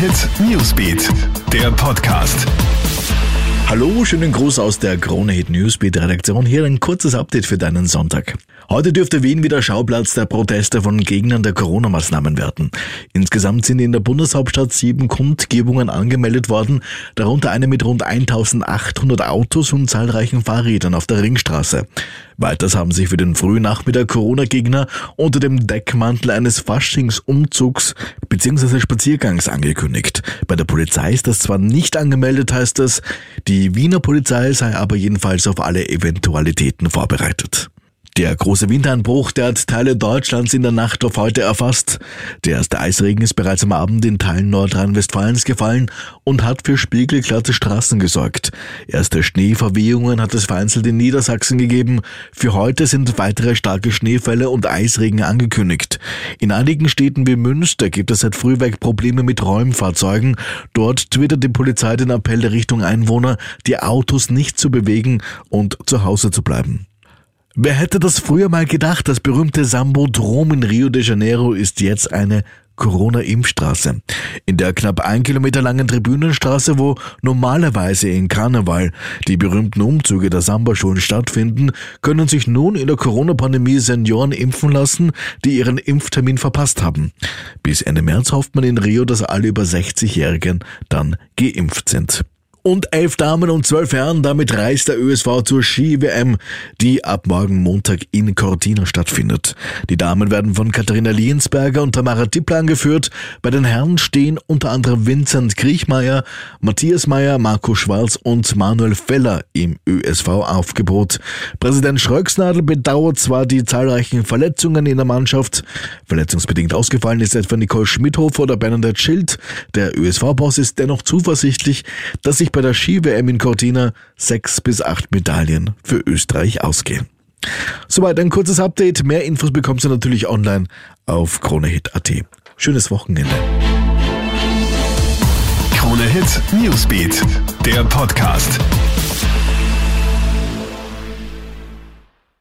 Hit Newsbeat, der Podcast. Hallo, schönen Gruß aus der Krone Hit Newsbeat Redaktion. Hier ein kurzes Update für deinen Sonntag. Heute dürfte Wien wieder Schauplatz der Proteste von Gegnern der Corona-Maßnahmen werden. Insgesamt sind in der Bundeshauptstadt sieben Kundgebungen angemeldet worden, darunter eine mit rund 1800 Autos und zahlreichen Fahrrädern auf der Ringstraße. Weiters haben sich für den frühen Nachmittag Corona-Gegner unter dem Deckmantel eines Faschingsumzugs bzw. Spaziergangs angekündigt. Bei der Polizei ist das zwar nicht angemeldet, heißt es, die Wiener Polizei sei aber jedenfalls auf alle Eventualitäten vorbereitet. Der große Wintereinbruch, der hat Teile Deutschlands in der Nacht auf heute erfasst. Der erste Eisregen ist bereits am Abend in Teilen Nordrhein-Westfalens gefallen und hat für spiegelglatte Straßen gesorgt. Erste Schneeverwehungen hat es vereinzelt in Niedersachsen gegeben. Für heute sind weitere starke Schneefälle und Eisregen angekündigt. In einigen Städten wie Münster gibt es seit früh Probleme mit Räumfahrzeugen. Dort twittert die Polizei den Appell der Richtung Einwohner, die Autos nicht zu bewegen und zu Hause zu bleiben. Wer hätte das früher mal gedacht? Das berühmte Sambodrom in Rio de Janeiro ist jetzt eine Corona-Impfstraße. In der knapp ein Kilometer langen Tribünenstraße, wo normalerweise in Karneval die berühmten Umzüge der Samba-Schulen stattfinden, können sich nun in der Corona-Pandemie Senioren impfen lassen, die ihren Impftermin verpasst haben. Bis Ende März hofft man in Rio, dass alle über 60-Jährigen dann geimpft sind und elf Damen und zwölf Herren. Damit reist der ÖSV zur Ski-WM, die ab morgen Montag in Cortina stattfindet. Die Damen werden von Katharina Liensberger und Tamara Tippler angeführt. Bei den Herren stehen unter anderem Vincent Kriechmeier, Matthias Meyer, Marco Schwarz und Manuel Feller im ÖSV-Aufgebot. Präsident Schröcksnadel bedauert zwar die zahlreichen Verletzungen in der Mannschaft. Verletzungsbedingt ausgefallen ist etwa Nicole Schmidhofer oder Bernadette Schild. Der ÖSV-Boss ist dennoch zuversichtlich, dass sich sich bei der Ski-WM in Cortina sechs bis acht Medaillen für Österreich ausgehen. Soweit ein kurzes Update. Mehr Infos bekommst du natürlich online auf KroneHit.at. Schönes Wochenende. Krone Hit Newsbeat, der Podcast.